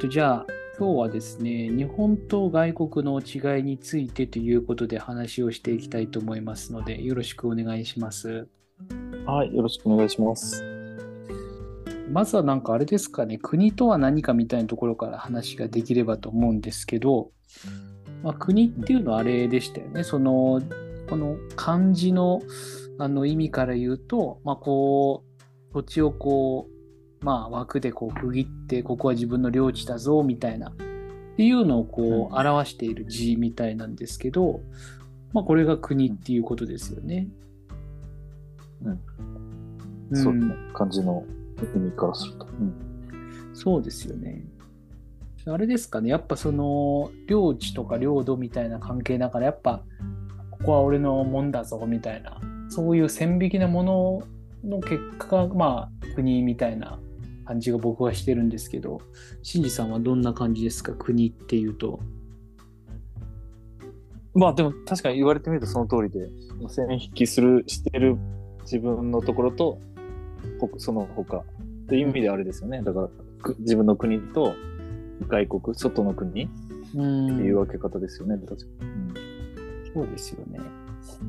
と、じゃあ、今日はですね、日本と外国の違いについてということで話をしていきたいと思いますので、よろしくお願いします。はい、よろしくお願いします。まずはなんかあれですかね、国とは何かみたいなところから話ができればと思うんですけど、まあ、国っていうのはあれでしたよね。その、この漢字のあの意味から言うと、まあ、こう、土地をこう、まあ、枠でこう区切って、ここは自分の領地だぞ、みたいな、っていうのをこう、表している字みたいなんですけど、まあ、これが国っていうことですよね。うん。そうですね。漢字の意味からすると。うん。そうですよね。あれですかね、やっぱその領地とか領土みたいな関係だから、やっぱここは俺のもんだぞみたいな、そういう線引きなものの結果が、まあ、国みたいな感じが僕はしてるんですけど、新次さんはどんな感じですか、国っていうと。まあでも確かに言われてみるとその通りで、線引きする、してる自分のところと、ほその他という意味であれですよね。だからく自分の国と外国、外の国ってうんいう分け方ですよね。確かに。そうですよね。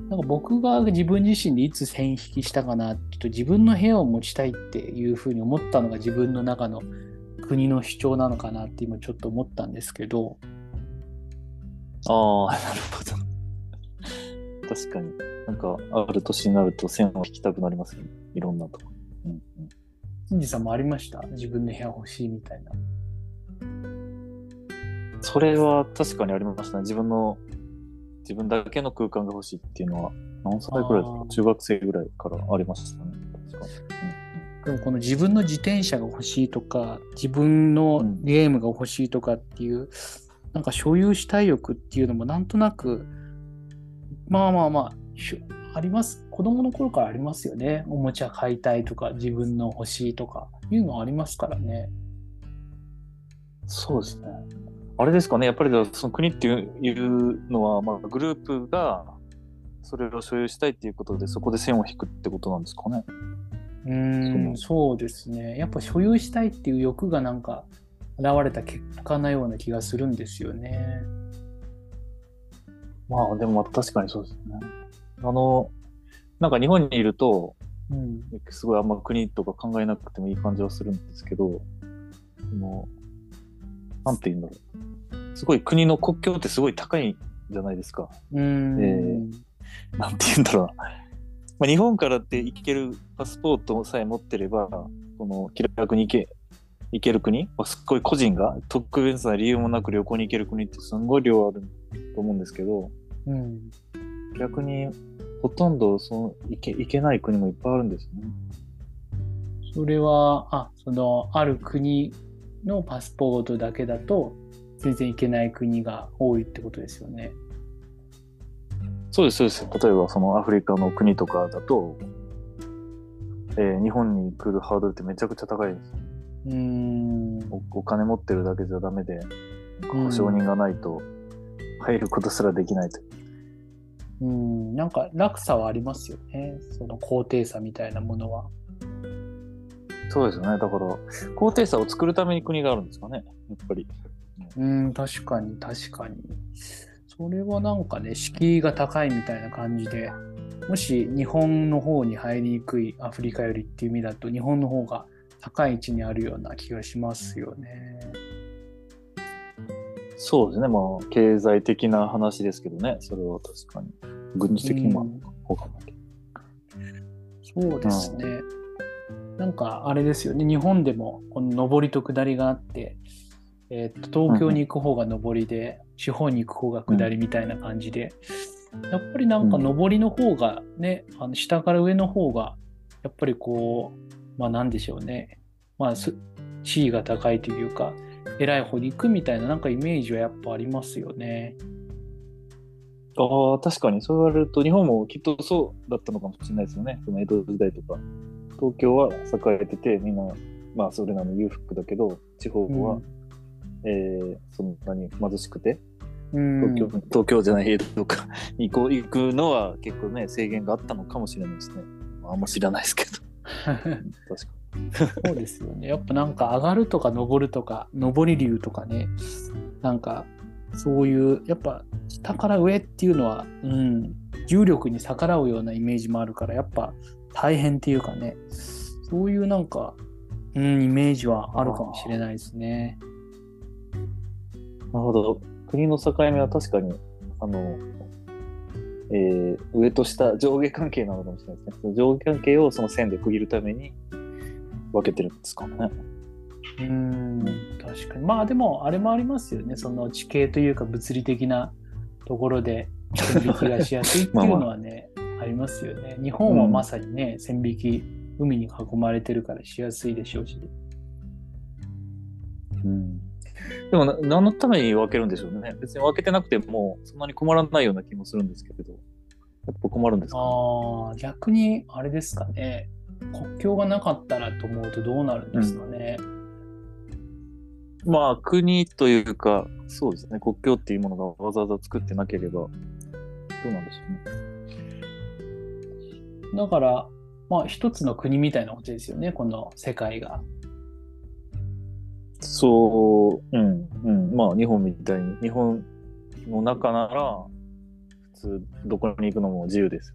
なんか僕が自分自身でいつ線引きしたかなってと自分の部屋を持ちたいっていうふうに思ったのが自分の中の国の主張なのかなって今ちょっと思ったんですけど、ああ、なるほど。確かに。なんか、ある年になると線を引きたくなりますよね。いろんなとこ。うんうんさんもありました？自分の部屋欲しいみたいな。それは確かにありましたね。自分の、自分だけの空間が欲しいっていうのは、何歳ぐらいですか中学生ぐらいからありましたね。確かに。でもこの自分の自転車が欲しいとか、自分のゲームが欲しいとかっていう、なんか所有したい欲っていうのもなんとなく、まあまあまあ、あります。子供の頃からありますよね。おもちゃ買いたいとか、自分の欲しいとか、いうのありますからね。そうですね。あれですかね、やっぱりその国っていうのは、まあ、グループがそれを所有したいっていうことで、そこで線を引くってことなんですかね。うーん、そそうですね。やっぱ所有したいっていう欲がなんか現れた結果なような気がするんですよね。まあ、でもまあ確かにそうですね。あの、なんか日本にいると、うん。すごいあんま国とか考えなくてもいい感じはするんですけど、そのなんて言うんだろう。すごい国の国境ってすごい高いじゃないですか。うーん。えなんて言うんだろうな。まあ、日本からって行けるパスポートさえ持ってれば、この気楽に行け行ける国、まあ、すっごい個人が特別な理由もなく旅行に行ける国ってすんごい量あると思うんですけど、うん。逆にほとんどその行け行けない国もいっぱいあるんですよね。それは、あ、その、ある国のパスポートだけだと、全然行けない国が多いってことですよね。そうです、そうです。例えばそのアフリカの国とかだと、えー日本に来るハードルってめちゃくちゃ高いです。うーん。おお金持ってるだけじゃダメで、うん保証人がないと入ることすらできないと。うん。なんか落差はありますよね。その高低差みたいなものは。そうですよね。だから、高低差を作るために国があるんですかね。やっぱり。うん、確かに、確かに。それはなんかね、敷居が高いみたいな感じで、もし日本の方に入りにくいアフリカよりっていう意味だと、日本の方が高い位置にあるような気がしますよね。そうですね。まあ、経済的な話ですけどね。それは確かに。軍事的にもうん他も。そうですね。なんかあれですよね、日本でもこの上りと下りがあって、えーと東京に行く方が上りで、地方に行く方が下りみたいな感じで、やっぱりなんか上りの方がね、あの下から上の方が、やっぱりこう、まあなんでしょうね、まあす地位が高いというか、偉い方に行くみたいななんかイメージはやっぱありますよね。ああ、確かにそう言われると、日本もきっとそうだったのかもしれないですよね。その江戸時代とか。東京は栄えてて、みんな、まあそれなの裕福だけど、地方は、うんえーそんなに貧しくて、うん東京、東京じゃない江戸とかに 行こう行くのは結構ね、制限があったのかもしれないですね。まあ、あんま知らないですけど。確かそうですよね。やっぱなんか上がるとか登るとか、上り竜とかね、なんかそういう、やっぱ下から上っていうのは、うん、重力に逆らうようなイメージもあるから、やっぱ大変っていうかね、そういうなんか、うん、イメージはあるかもしれないですね。なるほど。国の境目は確かに、あの、えー上と下、上下関係なのかもしれないですね。上下関係をその線で区切るために分けてるんですかね。うん、確かに。まあでも、あれもありますよね。その地形というか物理的なところで線引きがしやすいっていうのはね、ありますよね。日本はまさにね、線引き、海に囲まれてるからしやすいでしょうし。うん。でもな、何のために分けるんでしょうね。別に分けてなくても、そんなに困らないような気もするんですけど、やっぱ困るんですか、ね、ああ、逆にあれですかね。国境がなかったらと思うとどうなるんですかね。まあ、国というか、そうですね、国境っていうものがわざわざ作ってなければ、どうなんでしょうね。だから、まあ一つの国みたいなことですよね、この世界が。そう、うん、うん。まあ、日本みたいに、日本の中なら、普通、どこに行くのも自由です。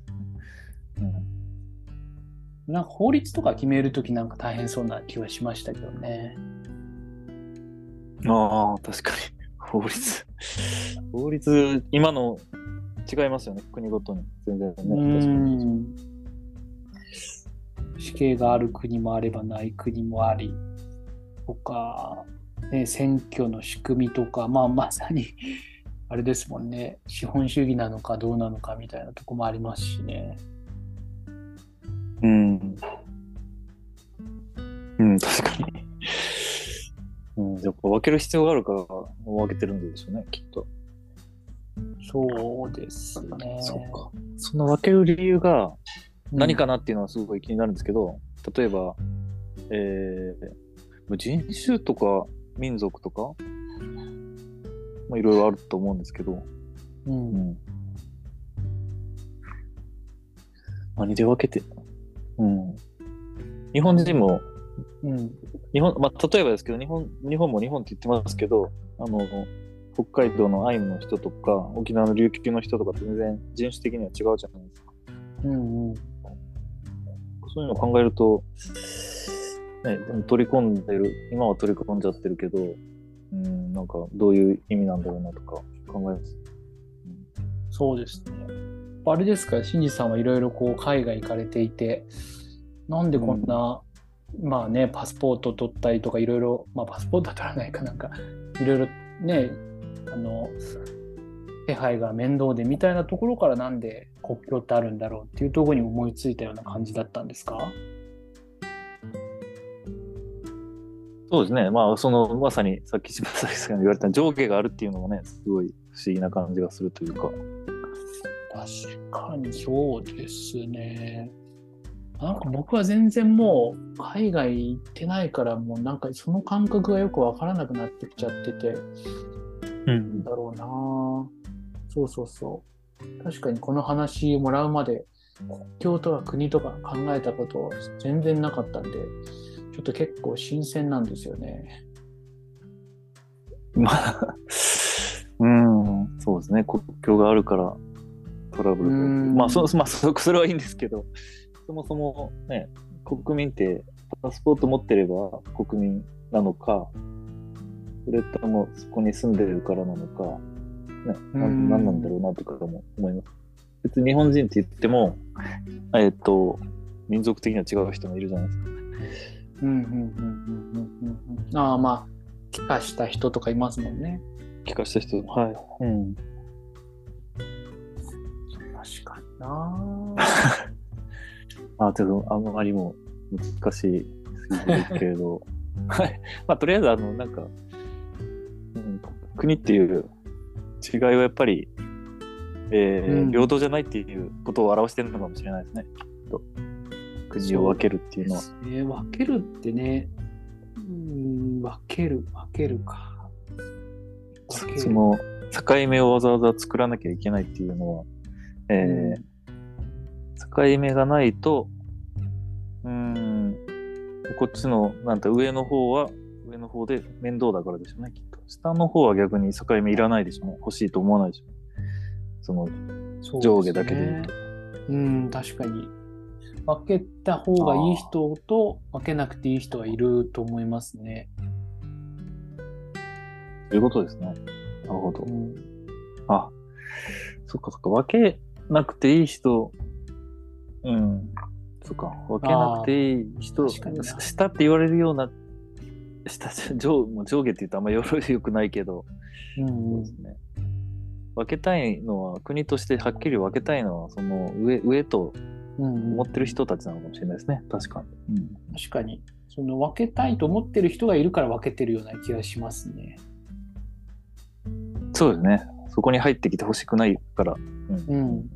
うん、なんか法律とか決めるときなんか大変そうな気はしましたけどね。ああ、確かに。法律。法律、今の違いますよね、国ごとに。全然ね。う確かに。ん。死刑がある国もあればない国もあり、とか、ね、選挙の仕組みとか、まあまさに、あれですもんね、資本主義なのかどうなのかみたいなとこもありますしね。うん。うん、確かに。うん、やっぱ分ける必要があるから分けてるんでしょうね、きっと。そうですね。そうか。その分ける理由が何かなっていうのはすごい気になるんですけど、例えば、えー、人種とか民族とか、まあ、いろいろあると思うんですけど、う。うんん。何で分けて、うん。日本人も、うん。日本、まあ、例えばですけど、日本、日本も日本って言ってますけど、あの、北海道のアイヌの人とか、沖縄の琉球の人とかと全然人種的には違うじゃないですか。うん。うん。そういうのを考えると、ね、でも取り込んでる、今は取り込んじゃってるけど、うん、なんかどういう意味なんだろうなとか考えます。そうですね。あれですか、新次さんはいろいろこう海外行かれていて、なんでこんな、まあね、パスポート取ったりとかいろいろ、まあパスポートは取らないかなんか、いろいろね、あの、手配が面倒でみたいなところからなんで国境ってあるんだろうっていうところに思いついたような感じだったんですか？そうですね。まあ、その、まさにさっき柴崎さんが言われた上下があるっていうのもね、すごい不思議な感じがするというか。確かにそうですね。なんか僕は全然もう海外行ってないからもうなんかその感覚がよくわからなくなってきちゃってて、うん。だろうなそうそうそう。確かにこの話もらうまで国境とか国とか考えたこと全然なかったんで、ちょっと結構新鮮なんですよね。まあ、うん、そうですね。国境があるからトラブルまあそ、まあそ、それはいいんですけど、そもそもね、国民ってパスポート持ってれば国民なのか、それともそこに住んでるからなのか、ね、なうんなんなんだろうなとかも思います。別に日本人って言っても、えっと、民族的には違う人もいるじゃないですか。うんうんうんうんうんうんうん。ああまあ、帰化した人とかいますもんね。聞かした人、はい。うん。確かにな あ、ちょっとあんまりも難しいすぎるけれど、はい。まあ、とりあえず、あの、なんか、うん、国っていう違いはやっぱり、えーうん平等じゃないっていうことを表してるのかもしれないですね。と国を分けるっていうのは。えー分けるってね、うーん、分ける、分けるか。分けるその境目をわざわざ作らなきゃいけないっていうのは、えー境目がないと、うーん、こっちの、なんて上の方は、上の方で面倒だからでしょうね、きっと。下の方は逆に境目いらないでしょ。欲しいと思わないでしょう。その上下だけで言うと。うん、確かに。分けた方がいい人と分けなくていい人はいると思いますね。そういうことですね。なるほどう。ん、あ、そっかそっか。分けなくていい人、うん。そっか。分けなくていい人、確かにな下って言われるような、下、上 もう上下って言うとあんまよろよくないけど、うんそうですね。分けたいのは、国としてはっきり分けたいのは、その上上とうんうん思ってる人たちなのかもしれないですね。確かに。うん確かに。その分けたいと思ってる人がいるから分けてるような気がしますね。そうですね。そこに入ってきてほしくないから、うん。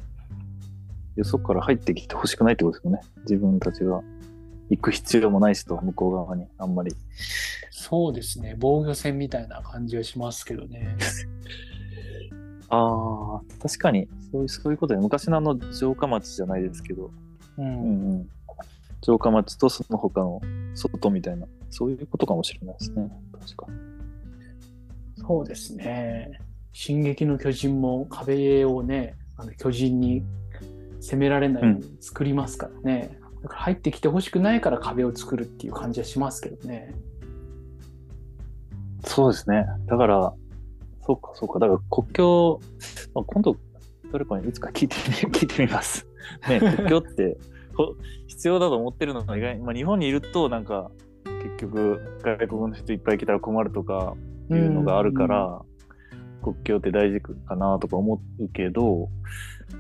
よそから入ってきてほしくないってことですよね。自分たちが行く必要もないしと、向こう側にあんまり。そうですね。防御戦みたいな感じはしますけどね。ああ、確かにそういう、そういうことで、昔のあの城下町じゃないですけど、う。うんんうん、城下町とその他の外みたいな、そういうことかもしれないですね。確かに。そうですね。進撃の巨人も壁をね、あの巨人に攻められないように作りますからね。だから入ってきてほしくないから壁を作るっていう感じはしますけどね。そうですね。だから、そうか、そうか。だから国境、まあ、今度、誰かにいつか聞いてみ、聞いてみます。ね、国境って ほ必要だと思ってるのが意外に、まあ、日本にいると、なんか、結局、外国の人いっぱい来たら困るとかいうのがあるから、国境って大事かなとか思うけど、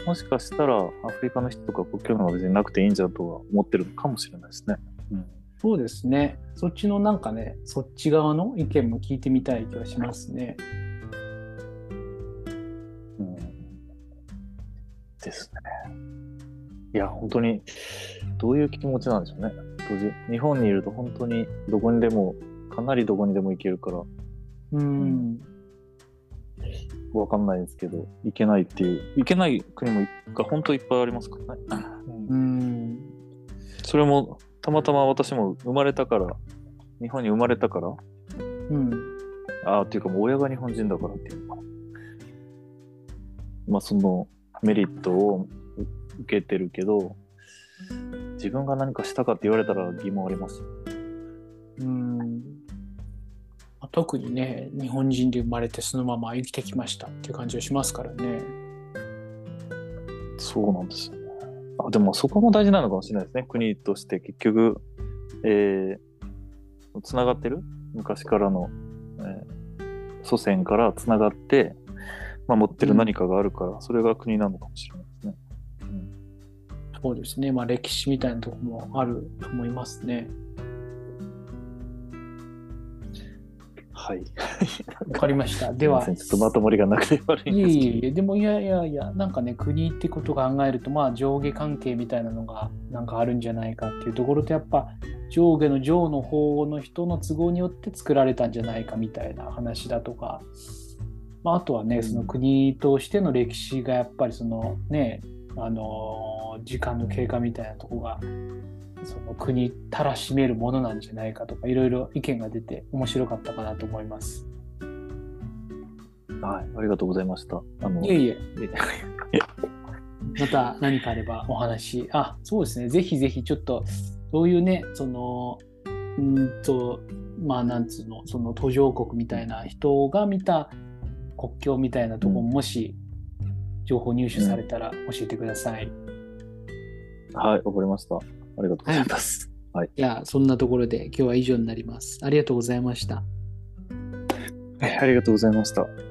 もしかしたらアフリカの人とか国境のが別になくていいんじゃとは思ってるのかもしれないですね。うんそうですね。そっちのなんかね、そっち側の意見も聞いてみたい気がしますね。うんですね。いや、本当に、どういう気持ちなんでしょうね。当時日本にいると本当にどこにでも、かなりどこにでも行けるから、うん。わかんないですけど、行けないっていう、行けない国もが本当いっぱいありますからね。うん。それも、たまたま私も生まれたから、日本に生まれたから、うん。ああ、っていうかもう親が日本人だからっていうのかな。まあそのメリットを受けてるけど、自分が何かしたかって言われたら疑問あります。うん。まあ特にね、日本人で生まれてそのまま生きてきましたっていう感じがしますからね。そうなんですよね。あでもそこも大事なのかもしれないですね。国として結局、えー、つながってる昔からの、えー祖先からつながって守ってる何かがあるから、それが国なのかもしれないですね。うんそうですね。まあ歴史みたいなところもあると思いますね。はい。わかりました。では、ちょっとまとまりがなくて悪いんですけど。いえいえ、でもいやいやいや、なんかね、国ってことを考えると、まあ上下関係みたいなのがなんかあるんじゃないかっていうところと、やっぱ上下の上の方の人の都合によって作られたんじゃないかみたいな話だとか、まあ、あとはね、その国としての歴史がやっぱりそのね、あのー時間の経過みたいなとこが、その国たらしめるものなんじゃないかとか、いろいろ意見が出て面白かったかなと思います。はい、ありがとうございました。あの、いえいえ。え また何かあればお話、あ、そうですね、ぜひぜひちょっと、そういうね、その、うーんと、まあ、なんつうの、その途上国みたいな人が見た国境みたいなところも、もし情報入手されたら教えてください。はい、わかりました。ありがとうございます。いや、そんなところで今日は以上になります。ありがとうございました。はい、ありがとうございました。